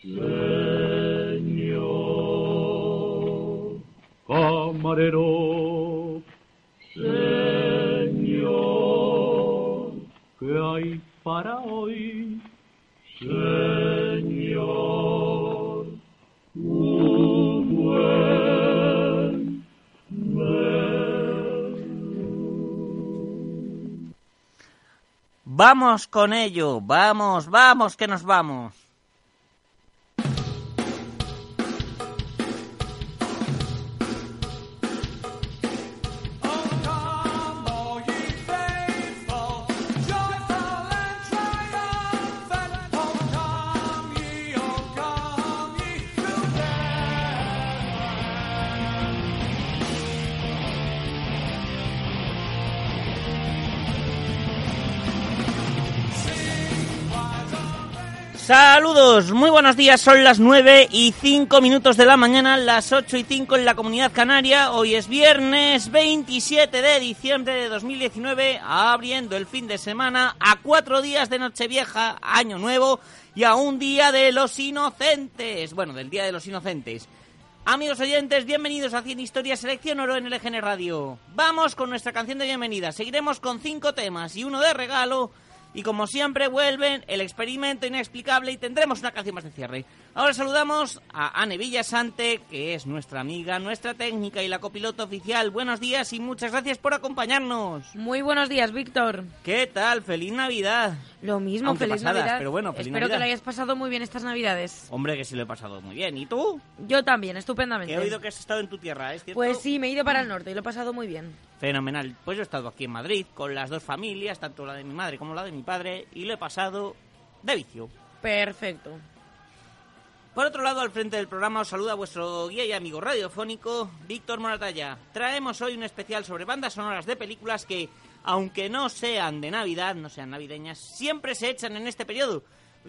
Señor, camarero, Vamos con ello, vamos, vamos, que nos vamos. Saludos, muy buenos días, son las 9 y 5 minutos de la mañana, las 8 y 5 en la comunidad canaria. Hoy es viernes 27 de diciembre de 2019, abriendo el fin de semana a cuatro días de Nochevieja, Año Nuevo y a un día de los inocentes. Bueno, del Día de los Inocentes. Amigos oyentes, bienvenidos a 100 Historias Selección Oro en LGN Radio. Vamos con nuestra canción de bienvenida. Seguiremos con cinco temas y uno de regalo. Y como siempre vuelven el experimento inexplicable y tendremos una canción más de cierre. Ahora saludamos a Anne Villasante, que es nuestra amiga, nuestra técnica y la copiloto oficial. Buenos días y muchas gracias por acompañarnos. Muy buenos días, Víctor. ¿Qué tal? ¡Feliz Navidad! Lo mismo, Aunque feliz pasadas, Navidad. pero bueno, feliz Espero que lo hayas pasado muy bien estas Navidades. Hombre, que sí lo he pasado muy bien. ¿Y tú? Yo también, estupendamente. he oído que has estado en tu tierra, ¿es cierto? Pues sí, me he ido para el norte y lo he pasado muy bien. Fenomenal. Pues yo he estado aquí en Madrid con las dos familias, tanto la de mi madre como la de mi padre, y lo he pasado de vicio. Perfecto. Por otro lado, al frente del programa os saluda vuestro guía y amigo radiofónico, Víctor Moratalla. Traemos hoy un especial sobre bandas sonoras de películas que, aunque no sean de Navidad, no sean navideñas, siempre se echan en este periodo.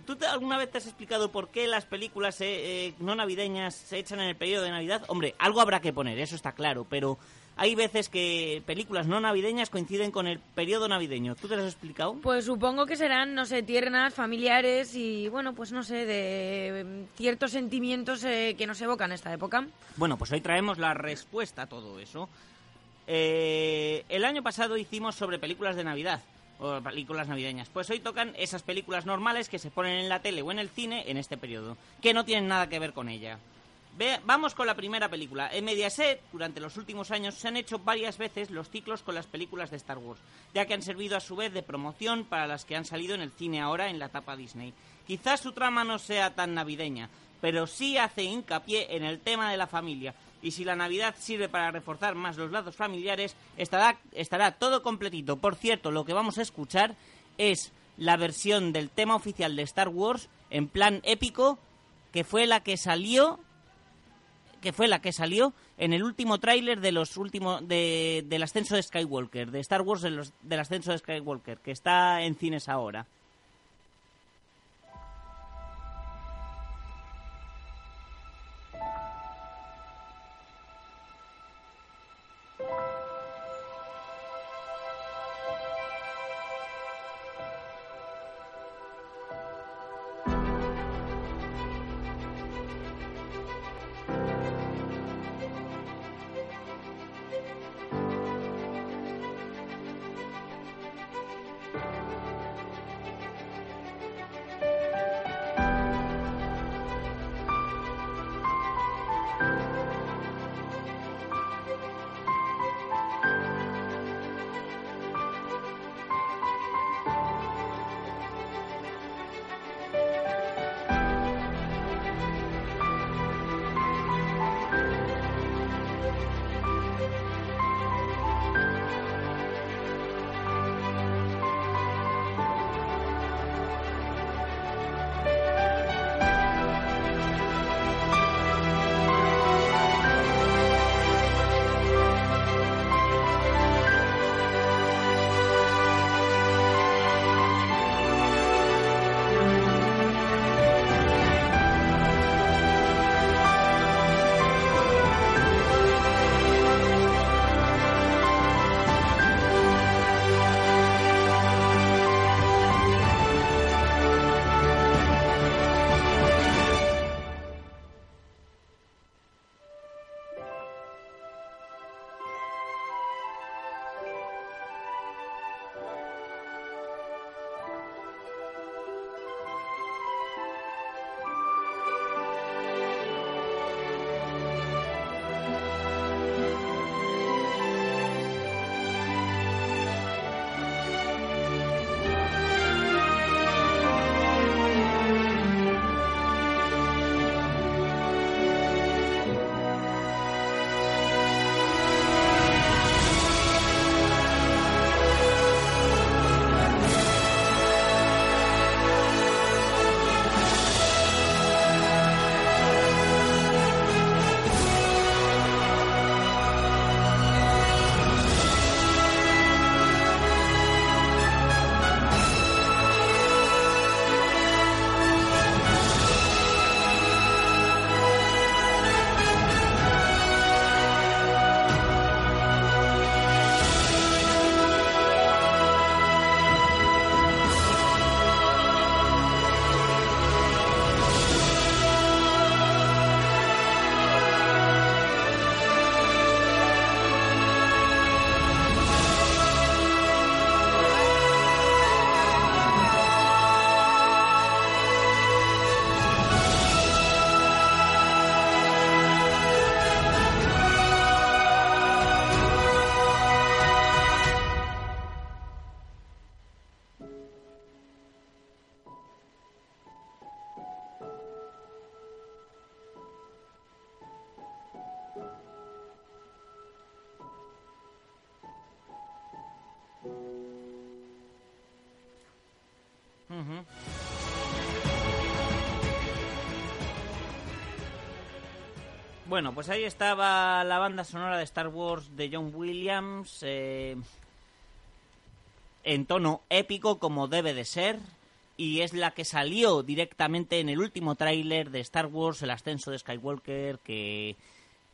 ¿Tú alguna vez te has explicado por qué las películas eh, eh, no navideñas se echan en el periodo de Navidad? Hombre, algo habrá que poner, eso está claro, pero hay veces que películas no navideñas coinciden con el periodo navideño. ¿Tú te lo has explicado? Pues supongo que serán, no sé, tiernas, familiares y, bueno, pues no sé, de mm, ciertos sentimientos eh, que nos evocan esta época. Bueno, pues hoy traemos la respuesta a todo eso. Eh, el año pasado hicimos sobre películas de Navidad, o películas navideñas. Pues hoy tocan esas películas normales que se ponen en la tele o en el cine en este periodo, que no tienen nada que ver con ella. Ve- vamos con la primera película. En Mediaset, durante los últimos años, se han hecho varias veces los ciclos con las películas de Star Wars, ya que han servido a su vez de promoción para las que han salido en el cine ahora en la etapa Disney. Quizás su trama no sea tan navideña, pero sí hace hincapié en el tema de la familia. Y si la Navidad sirve para reforzar más los lazos familiares, estará, estará todo completito. Por cierto, lo que vamos a escuchar es la versión del tema oficial de Star Wars en plan épico, que fue la que salió que fue la que salió en el último tráiler de los últimos de, del ascenso de Skywalker, de Star Wars de los- del ascenso de Skywalker, que está en cines ahora. Bueno, pues ahí estaba la banda sonora de Star Wars de John Williams, eh, en tono épico como debe de ser, y es la que salió directamente en el último tráiler de Star Wars, el ascenso de Skywalker, que,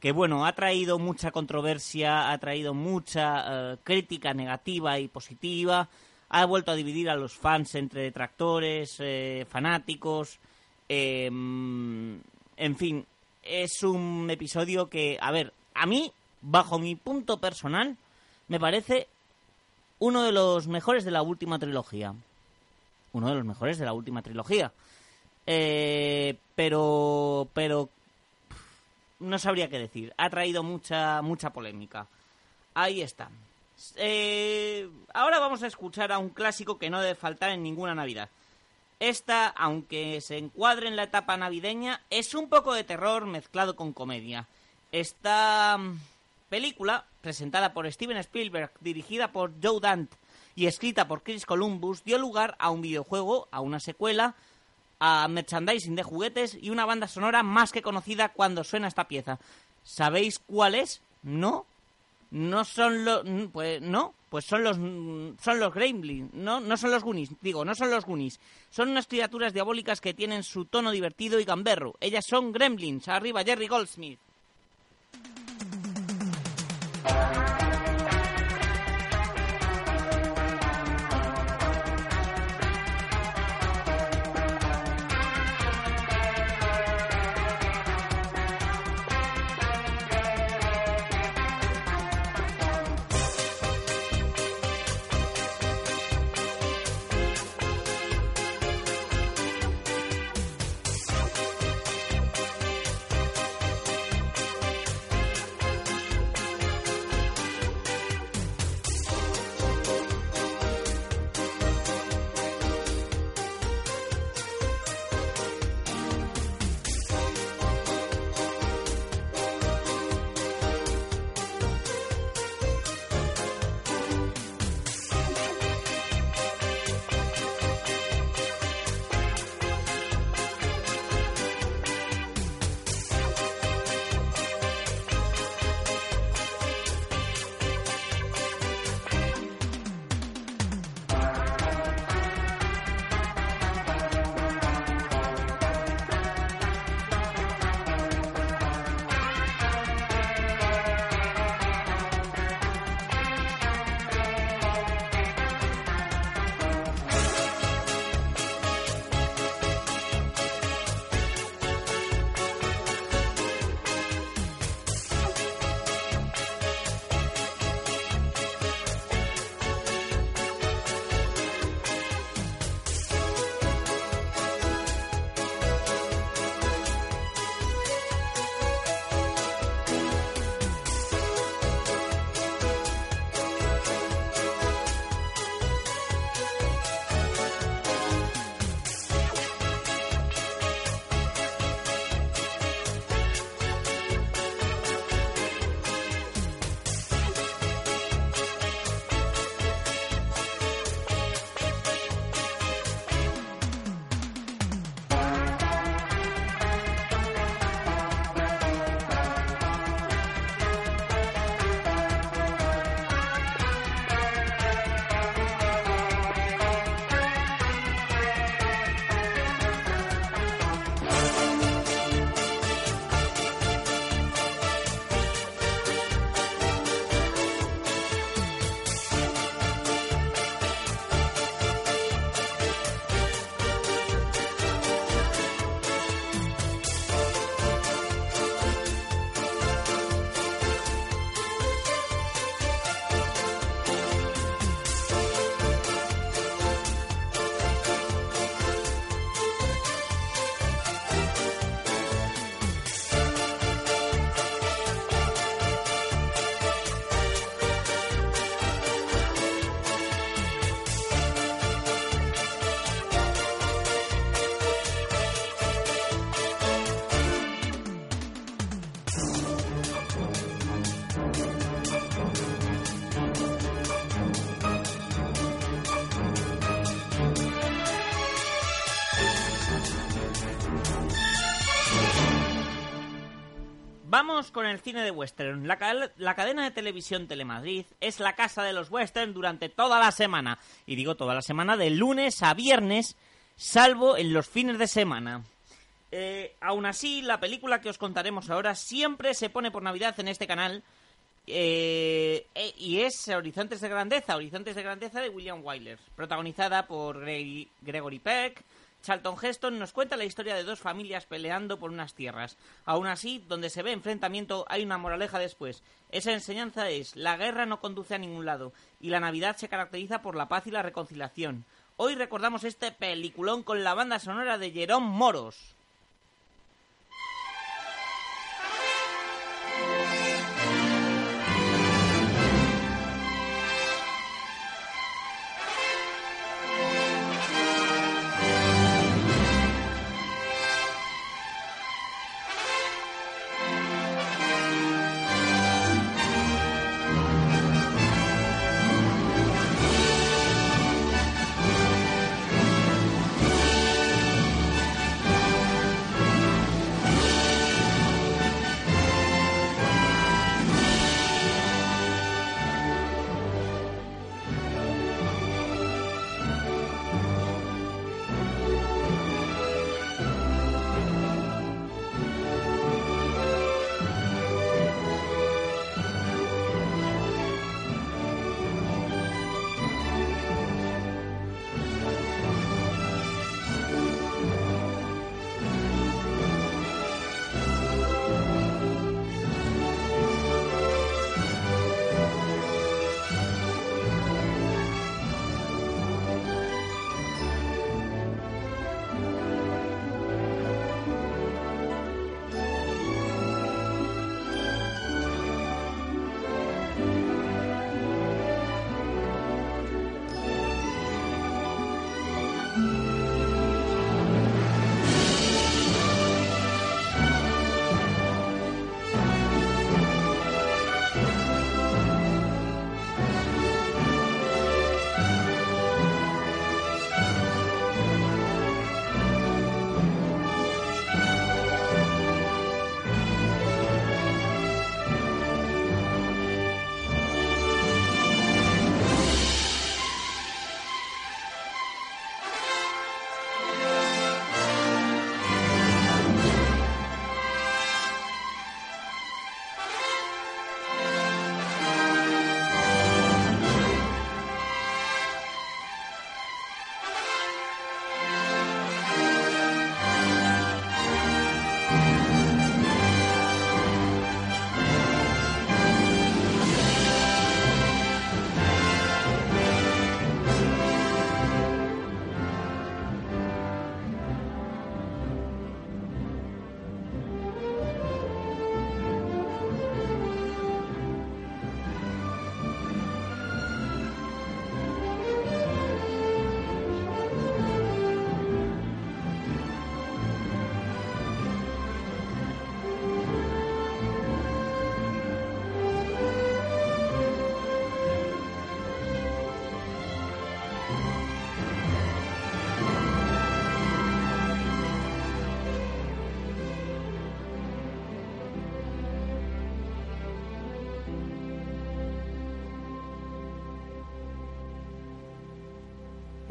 que bueno, ha traído mucha controversia, ha traído mucha eh, crítica negativa y positiva, ha vuelto a dividir a los fans entre detractores, eh, fanáticos, eh, en fin, es un episodio que, a ver, a mí, bajo mi punto personal, me parece uno de los mejores de la última trilogía. Uno de los mejores de la última trilogía. Eh, pero, pero, no sabría qué decir. Ha traído mucha, mucha polémica. Ahí está. Eh, ahora vamos a escuchar a un clásico que no debe faltar en ninguna Navidad. Esta, aunque se encuadre en la etapa navideña, es un poco de terror mezclado con comedia. Esta mm, película, presentada por Steven Spielberg, dirigida por Joe Dante y escrita por Chris Columbus, dio lugar a un videojuego, a una secuela, a merchandising de juguetes y una banda sonora más que conocida cuando suena esta pieza. ¿Sabéis cuál es? ¿No? No son los... Pues no, pues son los son los Gremlins, no no son los Goonies, digo, no son los Goonies. Son unas criaturas diabólicas que tienen su tono divertido y gamberro. Ellas son Gremlins. Arriba Jerry Goldsmith. Con el cine de western. La, la cadena de televisión Telemadrid es la casa de los western durante toda la semana. Y digo toda la semana, de lunes a viernes, salvo en los fines de semana. Eh, aún así, la película que os contaremos ahora siempre se pone por Navidad en este canal. eh, eh, y es Horizontes de Grandeza, Horizontes de Grandeza de William Wyler, protagonizada por Gregory Peck. Charlton Heston nos cuenta la historia de dos familias peleando por unas tierras. Aún así, donde se ve enfrentamiento, hay una moraleja después. Esa enseñanza es, la guerra no conduce a ningún lado, y la Navidad se caracteriza por la paz y la reconciliación. Hoy recordamos este peliculón con la banda sonora de Jerón Moros.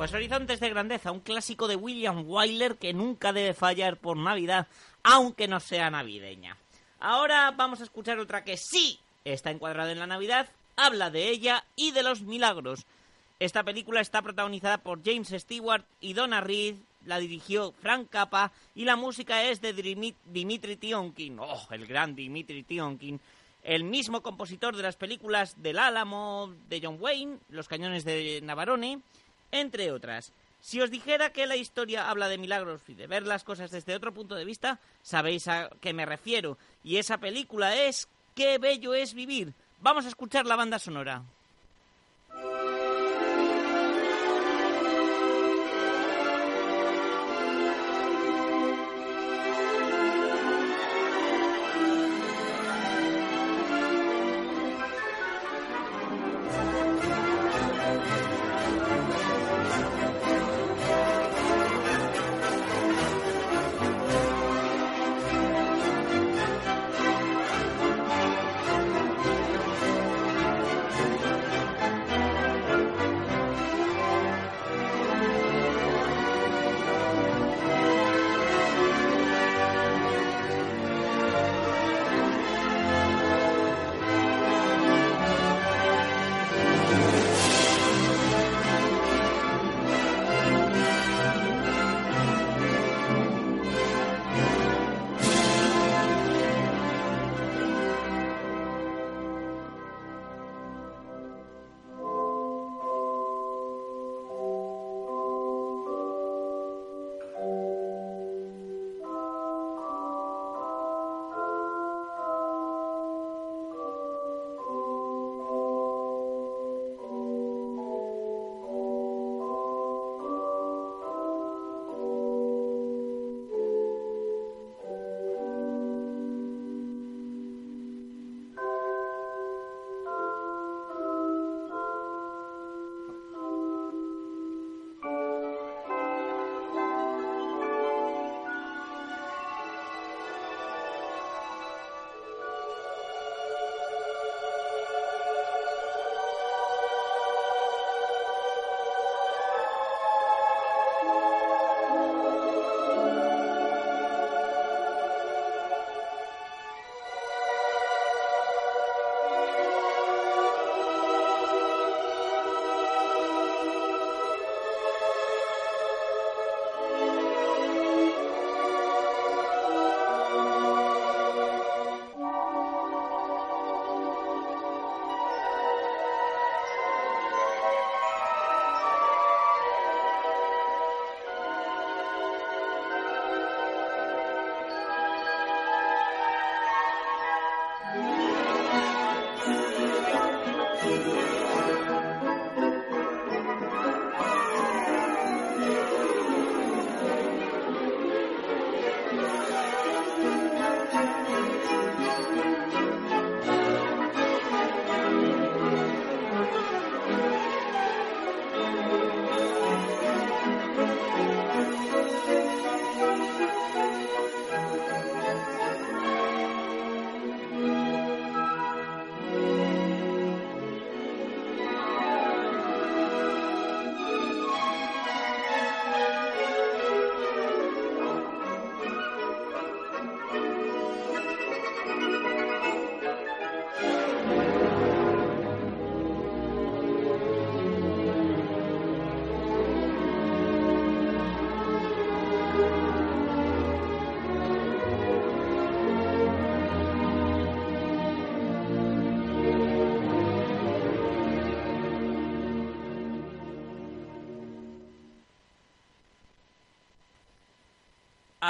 Pues Horizontes de Grandeza, un clásico de William Wyler que nunca debe fallar por Navidad, aunque no sea navideña. Ahora vamos a escuchar otra que sí está encuadrada en la Navidad, habla de ella y de los milagros. Esta película está protagonizada por James Stewart y Donna Reed, la dirigió Frank Cappa y la música es de Dimi- Dimitri Tionkin. ¡Oh, el gran Dimitri Tionkin! El mismo compositor de las películas del Álamo, de John Wayne, Los cañones de Navarone, entre otras. Si os dijera que la historia habla de milagros y de ver las cosas desde otro punto de vista, sabéis a qué me refiero. Y esa película es Qué bello es vivir. Vamos a escuchar la banda sonora.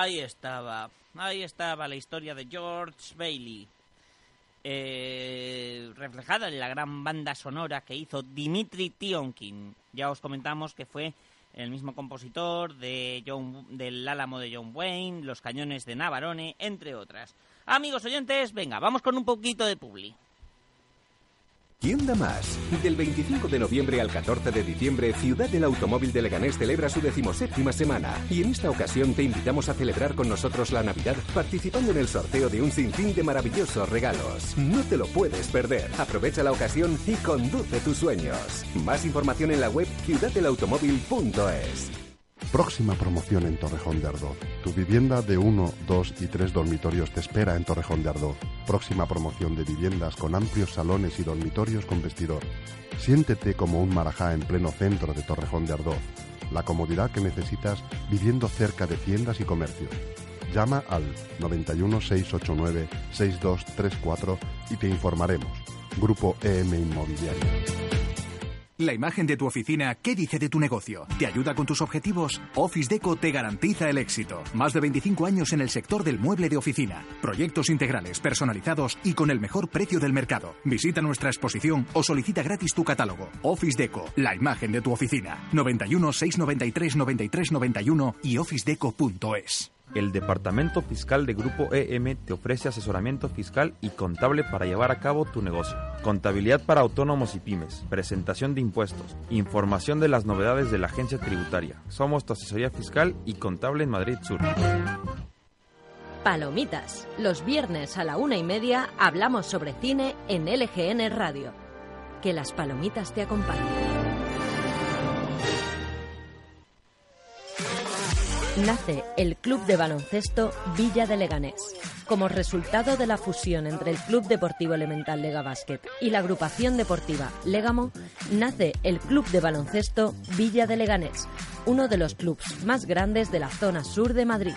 Ahí estaba, ahí estaba la historia de George Bailey, eh, reflejada en la gran banda sonora que hizo Dimitri Tionkin. Ya os comentamos que fue el mismo compositor de John, del Álamo de John Wayne, Los Cañones de Navarone, entre otras. Amigos oyentes, venga, vamos con un poquito de publi. ¿Quién da más? Del 25 de noviembre al 14 de diciembre, Ciudad del Automóvil de Leganés celebra su decimoséptima semana. Y en esta ocasión te invitamos a celebrar con nosotros la Navidad participando en el sorteo de un sinfín de maravillosos regalos. No te lo puedes perder. Aprovecha la ocasión y conduce tus sueños. Más información en la web ciudaddelautomóvil.es. Próxima promoción en Torrejón de Ardoz. Tu vivienda de 1, 2 y 3 dormitorios te espera en Torrejón de Ardoz. Próxima promoción de viviendas con amplios salones y dormitorios con vestidor. Siéntete como un marajá en pleno centro de Torrejón de Ardoz. La comodidad que necesitas viviendo cerca de tiendas y comercios. Llama al 91 689 6234 y te informaremos. Grupo EM Inmobiliario. La imagen de tu oficina, ¿qué dice de tu negocio? ¿Te ayuda con tus objetivos? Office Deco te garantiza el éxito. Más de 25 años en el sector del mueble de oficina. Proyectos integrales, personalizados y con el mejor precio del mercado. Visita nuestra exposición o solicita gratis tu catálogo. Office Deco, la imagen de tu oficina. 91 693 93 91 y officedeco.es. El Departamento Fiscal de Grupo EM te ofrece asesoramiento fiscal y contable para llevar a cabo tu negocio. Contabilidad para autónomos y pymes, presentación de impuestos, información de las novedades de la agencia tributaria. Somos tu asesoría fiscal y contable en Madrid Sur. Palomitas. Los viernes a la una y media hablamos sobre cine en LGN Radio. Que las palomitas te acompañen. Nace el Club de Baloncesto Villa de Leganés. Como resultado de la fusión entre el Club Deportivo Elemental Lega Basket y la agrupación deportiva Legamo, nace el Club de Baloncesto Villa de Leganés, uno de los clubes más grandes de la zona sur de Madrid.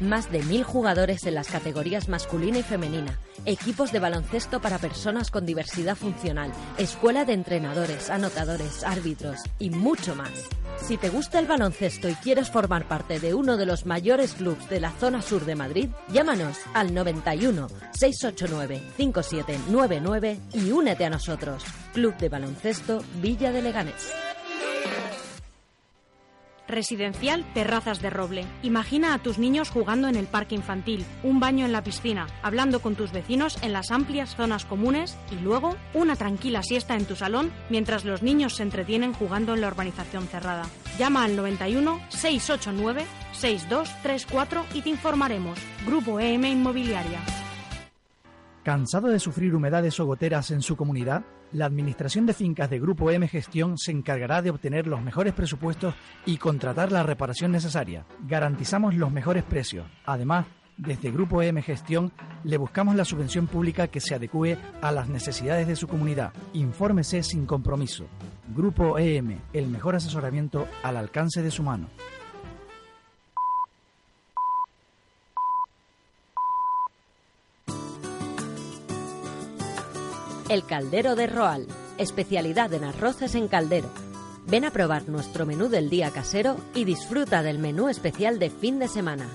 Más de mil jugadores en las categorías masculina y femenina, equipos de baloncesto para personas con diversidad funcional, escuela de entrenadores, anotadores, árbitros y mucho más. Si te gusta el baloncesto y quieres formar parte de uno de los mayores clubes de la zona sur de Madrid, llámanos al 91 689 5799 y únete a nosotros. Club de Baloncesto Villa de Leganés. Residencial Terrazas de Roble. Imagina a tus niños jugando en el parque infantil, un baño en la piscina, hablando con tus vecinos en las amplias zonas comunes y luego una tranquila siesta en tu salón mientras los niños se entretienen jugando en la urbanización cerrada. Llama al 91 689 6234 y te informaremos. Grupo EM Inmobiliaria. ¿Cansado de sufrir humedades o goteras en su comunidad? La Administración de Fincas de Grupo M Gestión se encargará de obtener los mejores presupuestos y contratar la reparación necesaria. Garantizamos los mejores precios. Además, desde Grupo M Gestión le buscamos la subvención pública que se adecue a las necesidades de su comunidad. Infórmese sin compromiso. Grupo EM, el mejor asesoramiento al alcance de su mano. El Caldero de Roal, especialidad en arroces en caldero. Ven a probar nuestro menú del día casero y disfruta del menú especial de fin de semana.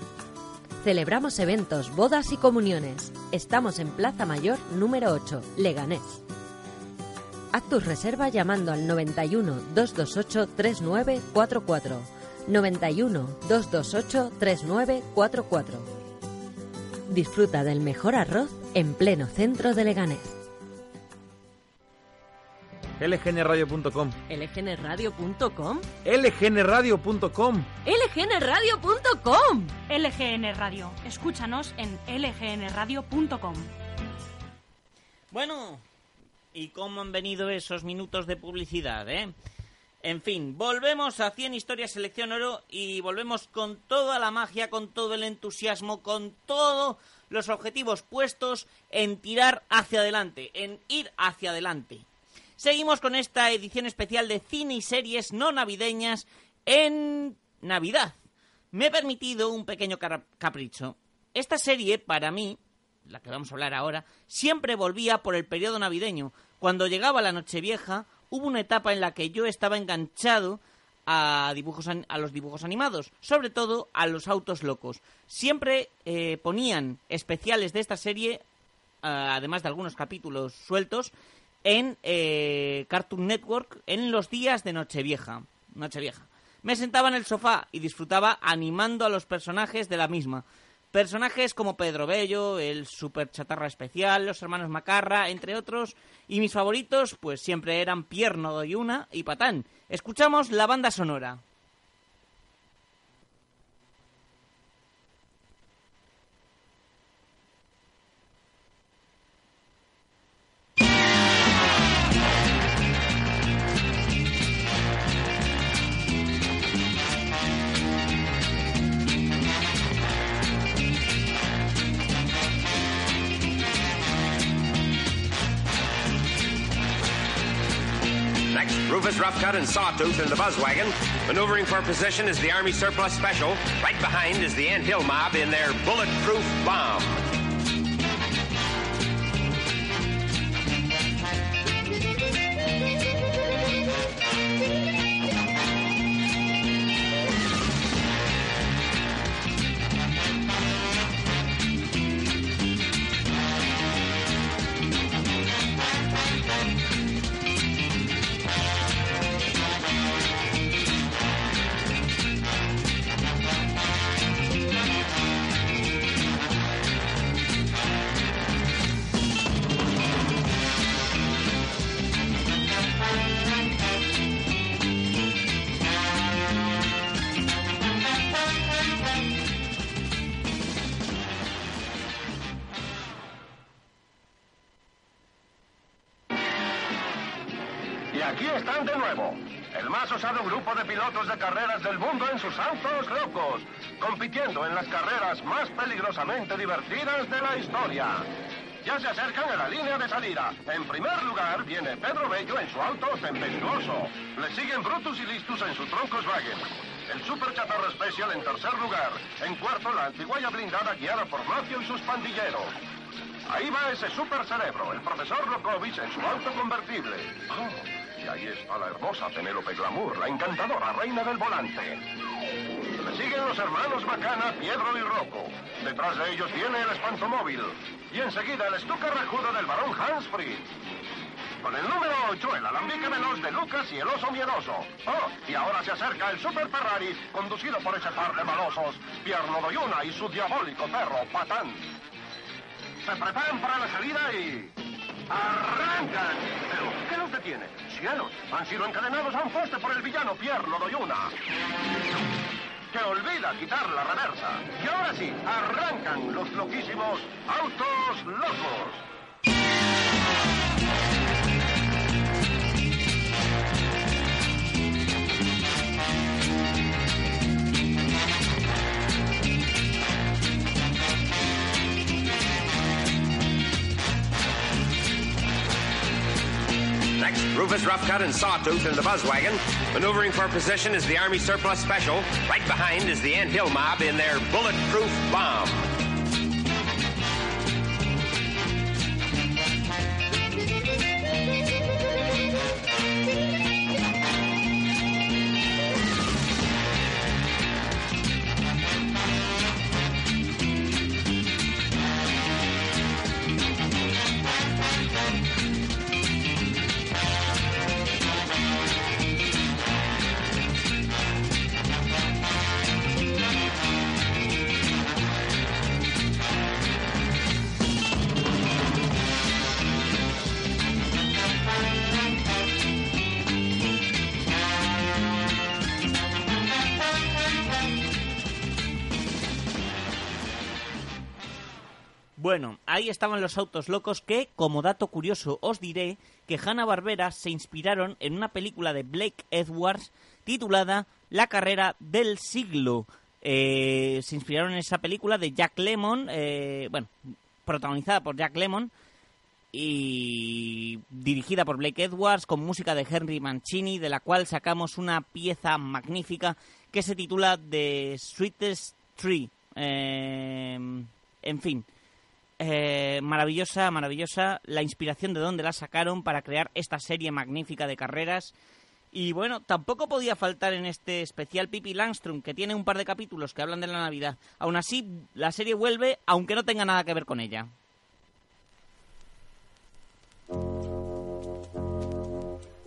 Celebramos eventos, bodas y comuniones. Estamos en Plaza Mayor número 8, Leganés. Haz tu reserva llamando al 91 228 3944. 91 228 3944. Disfruta del mejor arroz en pleno centro de Leganés. lgnradio.com lgnradio.com lgnradio.com lgnradio.com LGN Radio. Escúchanos en lgnradio.com. Bueno, ¿y cómo han venido esos minutos de publicidad, eh? En fin, volvemos a 100 historias selección oro y volvemos con toda la magia, con todo el entusiasmo, con todos los objetivos puestos en tirar hacia adelante, en ir hacia adelante. Seguimos con esta edición especial de cine y series no navideñas en Navidad. me he permitido un pequeño capricho. Esta serie, para mí, la que vamos a hablar ahora, siempre volvía por el periodo navideño. Cuando llegaba la Nochevieja, hubo una etapa en la que yo estaba enganchado a, dibujos, a los dibujos animados, sobre todo a los autos locos. Siempre eh, ponían especiales de esta serie, ah, además de algunos capítulos sueltos, en eh, Cartoon Network en los días de Nochevieja. Nochevieja. Me sentaba en el sofá y disfrutaba animando a los personajes de la misma. Personajes como Pedro Bello, el Super Chatarra Especial, los hermanos Macarra, entre otros. Y mis favoritos, pues siempre eran Pierno Doyuna y Patán. Escuchamos la banda sonora. Next, Cut and Sawtooth in the buzz wagon. Maneuvering for position is the Army Surplus Special. Right behind is the Ant Hill Mob in their bulletproof bomb. Grupo de pilotos de carreras del mundo en sus autos locos, compitiendo en las carreras más peligrosamente divertidas de la historia. Ya se acercan a la línea de salida. En primer lugar viene Pedro Bello en su auto tempestuoso. Le siguen Brutus y Listus en su Troncoswagen. El Super Chatarra Special en tercer lugar. En cuarto, la antiguaya blindada guiada por Macio y sus pandilleros. Ahí va ese super cerebro, el profesor Lokovich en su auto convertible. Oh, y ahí está la hermosa Penélope Glamour, la encantadora reina del volante. Le siguen los hermanos Bacana, Piedro y Rocco. Detrás de ellos viene el espantomóvil. Y enseguida el estuca rajudo del barón Hansfree. Con el número 8, el alambique veloz de Lucas y el oso miedoso. Oh, y ahora se acerca el Super Ferrari, conducido por ese par de malosos, Pierno Doyuna y su diabólico perro, Patán. Se preparan para la salida y... ¡Arrancan! ¿Pero qué los detiene? ¡Cielos! Han sido encadenados a un poste por el villano Pierno Doyuna. Que olvida quitar la reversa. Y ahora sí, arrancan los loquísimos autos locos. Rufus Roughcut and Sawtooth in the buzz wagon. Maneuvering for position is the Army Surplus Special. Right behind is the Ant Hill Mob in their bulletproof bomb. Estaban los autos locos que, como dato curioso, os diré que Hanna-Barbera se inspiraron en una película de Blake Edwards titulada La carrera del siglo. Eh, se inspiraron en esa película de Jack Lemmon, eh, bueno, protagonizada por Jack Lemmon y dirigida por Blake Edwards con música de Henry Mancini, de la cual sacamos una pieza magnífica que se titula The Sweetest Tree. Eh, en fin, eh, maravillosa, maravillosa la inspiración de dónde la sacaron para crear esta serie magnífica de carreras. Y bueno, tampoco podía faltar en este especial Pippi Langstrom, que tiene un par de capítulos que hablan de la Navidad. Aún así, la serie vuelve, aunque no tenga nada que ver con ella.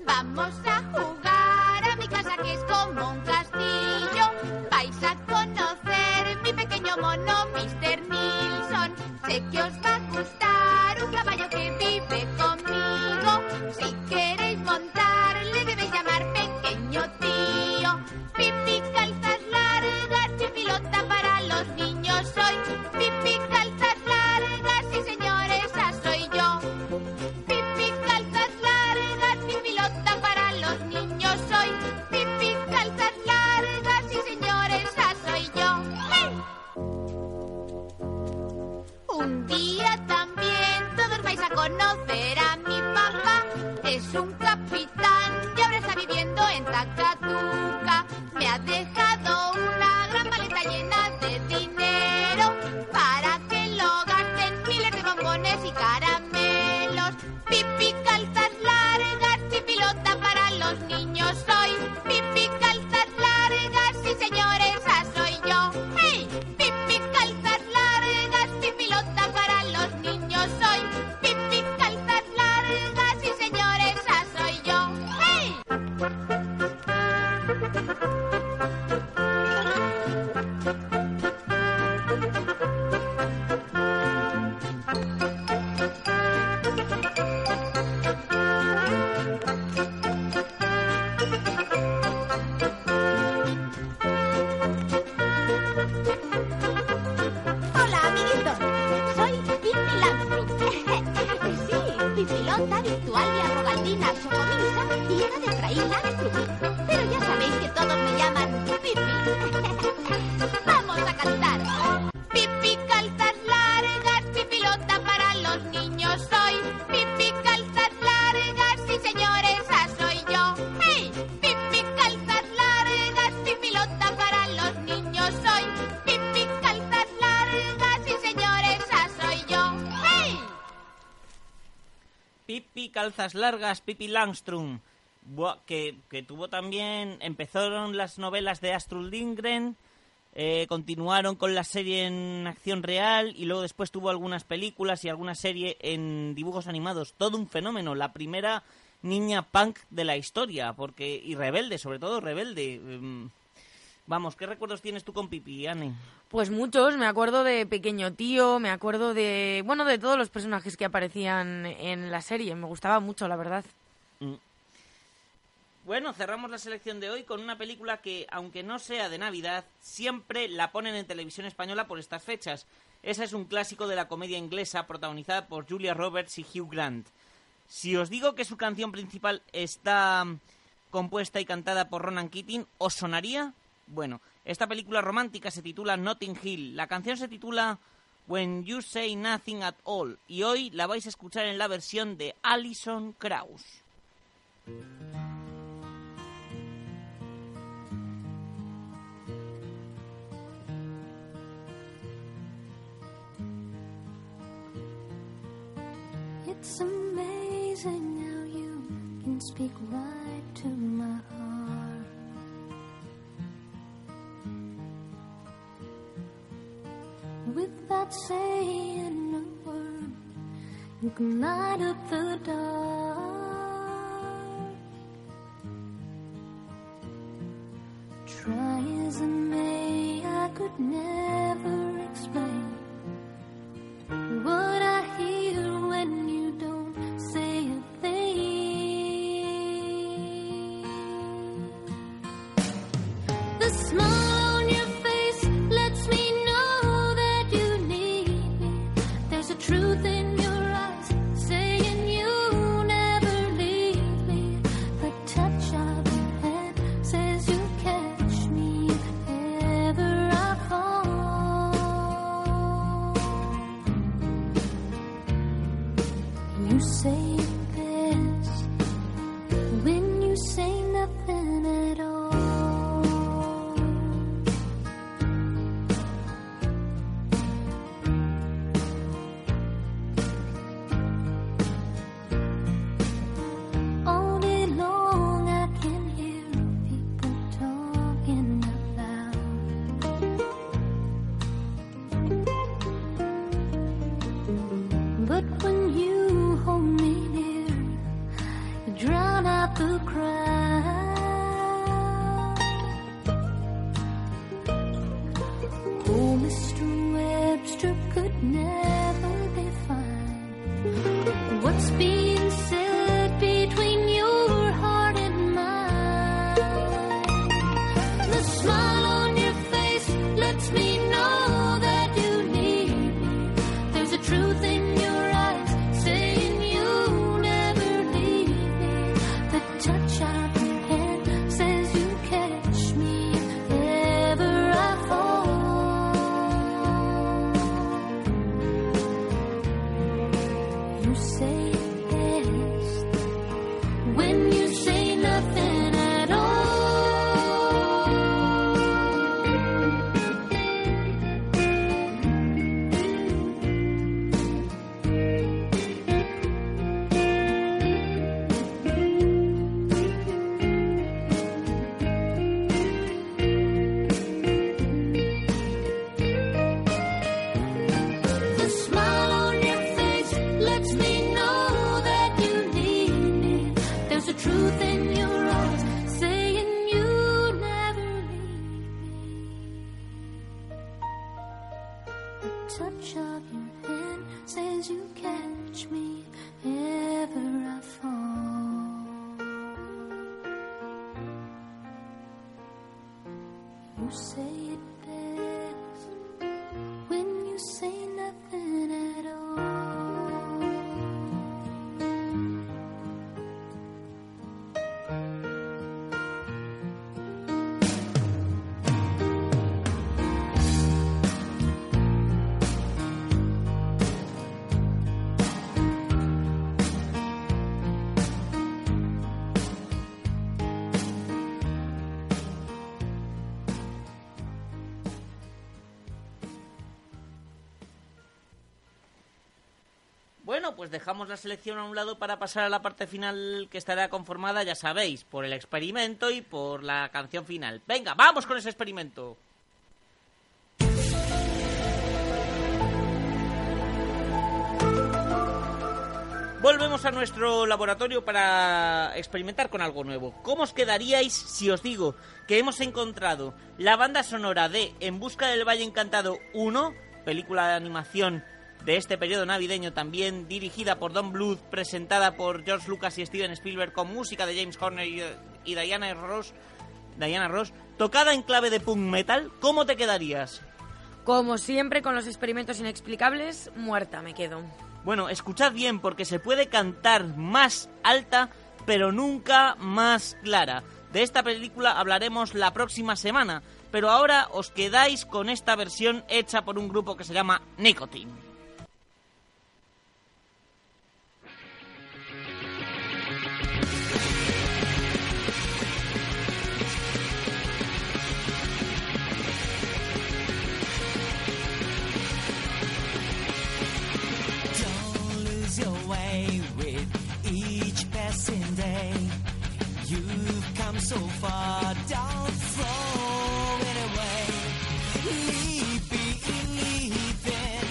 Vamos a jugar a mi casa que es como un castillo. Vais a conocer mi pequeño mono. Que os va a gustar un caballo que vive conmigo. Si queréis Largas, Pippi Langstrom, Buah, que, que tuvo también... Empezaron las novelas de Astrud Lindgren, eh, continuaron con la serie en acción real y luego después tuvo algunas películas y alguna serie en dibujos animados. Todo un fenómeno, la primera niña punk de la historia, porque y rebelde, sobre todo rebelde. Vamos, ¿qué recuerdos tienes tú con Pipi, Anne? Pues muchos, me acuerdo de Pequeño Tío, me acuerdo de, bueno, de todos los personajes que aparecían en la serie, me gustaba mucho, la verdad. Mm. Bueno, cerramos la selección de hoy con una película que, aunque no sea de Navidad, siempre la ponen en televisión española por estas fechas. Esa es un clásico de la comedia inglesa protagonizada por Julia Roberts y Hugh Grant. Si os digo que su canción principal está mm, compuesta y cantada por Ronan Keating, ¿os sonaría? Bueno, esta película romántica se titula Notting Hill. La canción se titula When You Say Nothing at All. Y hoy la vais a escuchar en la versión de Alison Krauss. It's amazing how you can speak right to my. Without saying a word, you can light up the dark. Try as I may, I could never pues dejamos la selección a un lado para pasar a la parte final que estará conformada, ya sabéis, por el experimento y por la canción final. Venga, vamos con ese experimento. Volvemos a nuestro laboratorio para experimentar con algo nuevo. ¿Cómo os quedaríais si os digo que hemos encontrado la banda sonora de En Busca del Valle Encantado 1, película de animación de este periodo navideño también dirigida por Don Bluth, presentada por George Lucas y Steven Spielberg con música de James Horner y, y Diana Ross, Diana Ross, tocada en clave de punk metal? ¿Cómo te quedarías? Como siempre con los experimentos inexplicables, muerta me quedo. Bueno, escuchad bien porque se puede cantar más alta, pero nunca más clara. De esta película hablaremos la próxima semana, pero ahora os quedáis con esta versión hecha por un grupo que se llama Nicotine. Come so far, don't throw it away. Leaping, leaping,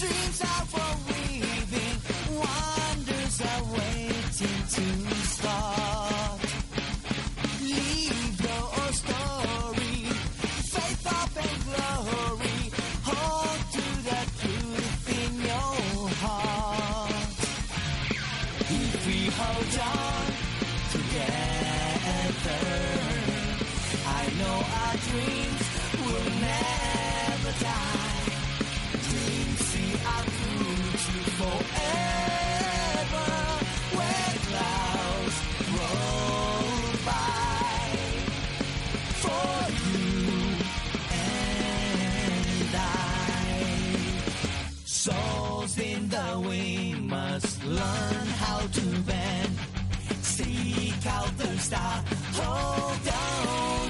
dreams are for weaving, wonders are waiting to start. Leave your story, faith, hope, and glory. Hold to the truth in your heart. If we hold on together, Souls in the wind must learn how to bend. Calvin Star. Hold on.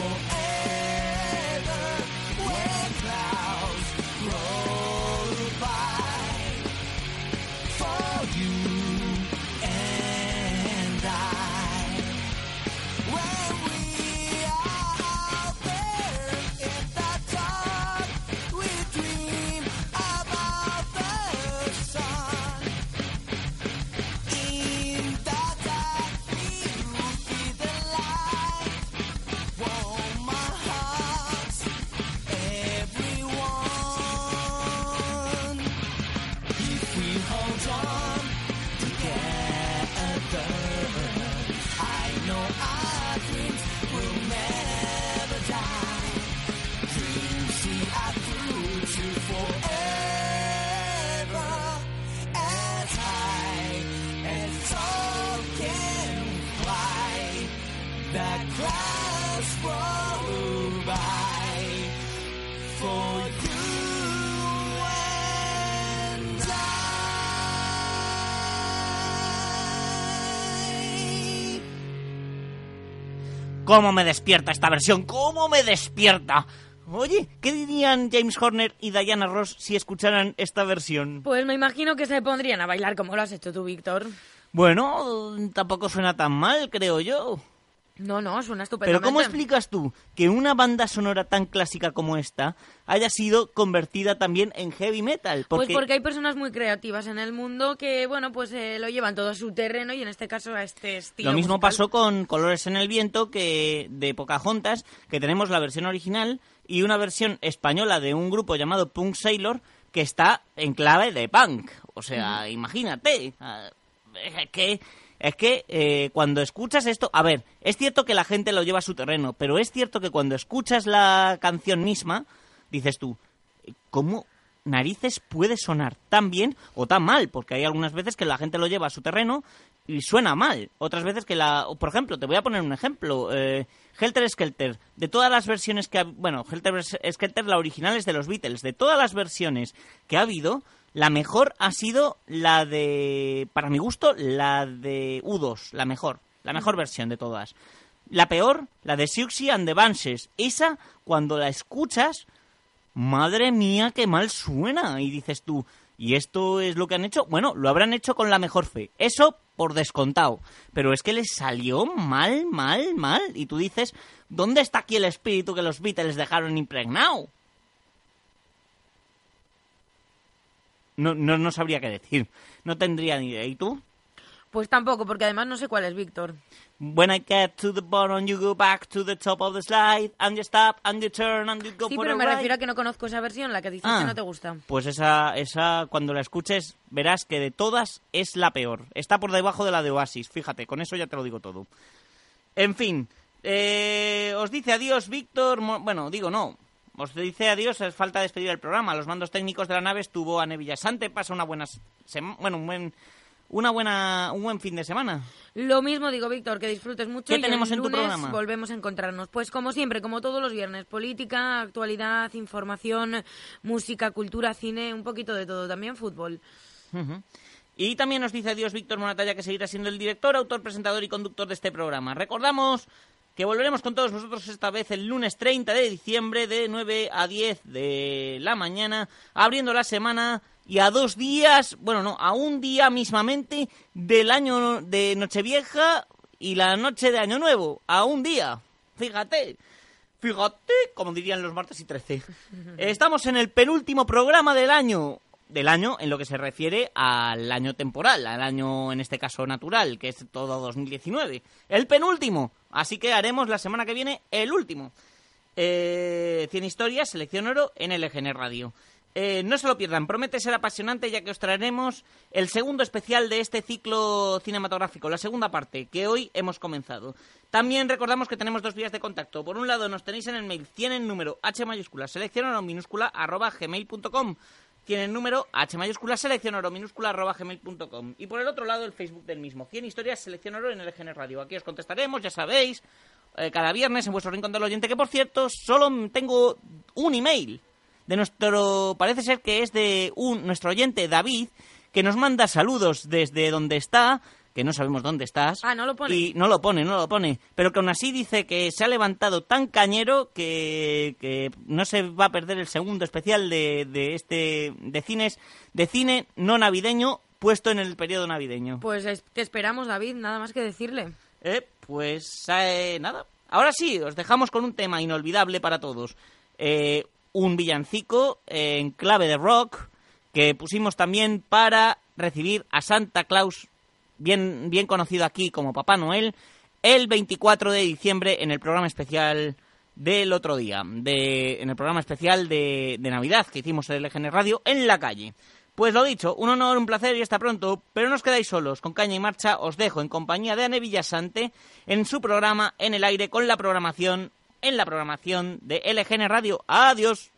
for ¿Cómo me despierta esta versión? ¿Cómo me despierta? Oye, ¿qué dirían James Horner y Diana Ross si escucharan esta versión? Pues me imagino que se pondrían a bailar como lo has hecho tú, Víctor. Bueno, tampoco suena tan mal, creo yo. No, no, suena Pero estupendamente. ¿cómo explicas tú que una banda sonora tan clásica como esta haya sido convertida también en heavy metal? Pues porque hay personas muy creativas en el mundo que, bueno, pues eh, lo llevan todo a su terreno y en este caso a este estilo Lo mismo musical. pasó con Colores en el Viento que de Pocahontas, que tenemos la versión original y una versión española de un grupo llamado Punk Sailor que está en clave de punk. O sea, imagínate. ah, Es que, es que eh, cuando escuchas esto, a ver, es cierto que la gente lo lleva a su terreno, pero es cierto que cuando escuchas la canción misma, dices tú, ¿cómo narices puede sonar tan bien o tan mal? Porque hay algunas veces que la gente lo lleva a su terreno y suena mal. Otras veces que la... Por ejemplo, te voy a poner un ejemplo. Eh, Helter Skelter. De todas las versiones que ha... Bueno, Helter Skelter, la original es de los Beatles. De todas las versiones que ha habido, la mejor ha sido la de... Para mi gusto, la de U2. La mejor. La mejor versión de todas. La peor, la de Siouxsie and the Banshees. Esa, cuando la escuchas, madre mía, qué mal suena. Y dices tú, ¿y esto es lo que han hecho? Bueno, lo habrán hecho con la mejor fe. Eso por descontado. Pero es que les salió mal, mal, mal. Y tú dices, ¿dónde está aquí el espíritu que los Beatles dejaron impregnado? No, no, no sabría qué decir. No tendría ni idea. ¿Y tú? Pues tampoco, porque además no sé cuál es Víctor. When I get to the bottom, you go back to the top of the slide, and you stop, and you turn, and you go Sí, for pero me refiero a que no conozco esa versión, la que dices Ah. que no te gusta. Pues esa, esa, cuando la escuches, verás que de todas es la peor. Está por debajo de la de Oasis, fíjate, con eso ya te lo digo todo. En fin, eh, os dice adiós Víctor, bueno, digo no, os dice adiós, es falta despedir el programa. Los mandos técnicos de la nave estuvo a Villasante, pasa una buena, sema- bueno, un buen, una buena, un buen fin de semana. Lo mismo digo, Víctor, que disfrutes mucho. ¿Qué y tenemos el en tu lunes programa? Volvemos a encontrarnos. Pues como siempre, como todos los viernes, política, actualidad, información, música, cultura, cine, un poquito de todo. También fútbol. Y también nos dice adiós Víctor Monatalla, que seguirá siendo el director, autor, presentador y conductor de este programa. Recordamos que volveremos con todos vosotros esta vez el lunes 30 de diciembre de 9 a 10 de la mañana, abriendo la semana y a dos días, bueno, no, a un día mismamente del año de Nochevieja y la noche de Año Nuevo, a un día. Fíjate. Fíjate, como dirían los martes y 13. Estamos en el penúltimo programa del año. Del año en lo que se refiere al año temporal, al año en este caso natural, que es todo 2019. El penúltimo. Así que haremos la semana que viene el último. Eh, 100 historias, selección oro en LGN Radio. Eh, no se lo pierdan, promete ser apasionante ya que os traeremos el segundo especial de este ciclo cinematográfico, la segunda parte, que hoy hemos comenzado. También recordamos que tenemos dos vías de contacto. Por un lado nos tenéis en el mail, tienen número H mayúscula, selección oro minúscula, arroba gmail.com. Tienen número H mayúscula, selección oro minúscula, arroba gmail.com. Y por el otro lado el Facebook del mismo, 100 historias, selección oro en LGN Radio. Aquí os contestaremos, ya sabéis, eh, cada viernes en vuestro rincón del oyente, que por cierto, solo tengo un email de nuestro, parece ser que es de un, nuestro oyente David, que nos manda saludos desde donde está, que no sabemos dónde estás. Ah, no lo pone. Y no lo pone, no lo pone. Pero que aún así dice que se ha levantado tan cañero que, que no se va a perder el segundo especial de, de este de cines de cine no navideño puesto en el periodo navideño. Pues te esperamos, David, nada más que decirle. Eh, pues eh, nada. Ahora sí, os dejamos con un tema inolvidable para todos. Eh, un villancico eh, en clave de rock que pusimos también para recibir a Santa Claus bien, bien conocido aquí como Papá Noel, el 24 de diciembre en el programa especial del otro día, de, en el programa especial de, de Navidad que hicimos en LGN Radio en la calle. Pues lo dicho, un honor, un placer y hasta pronto, pero no os quedáis solos, con caña y marcha os dejo en compañía de Ane Villasante en su programa En el aire con la programación, en la programación de LGN Radio. Adiós.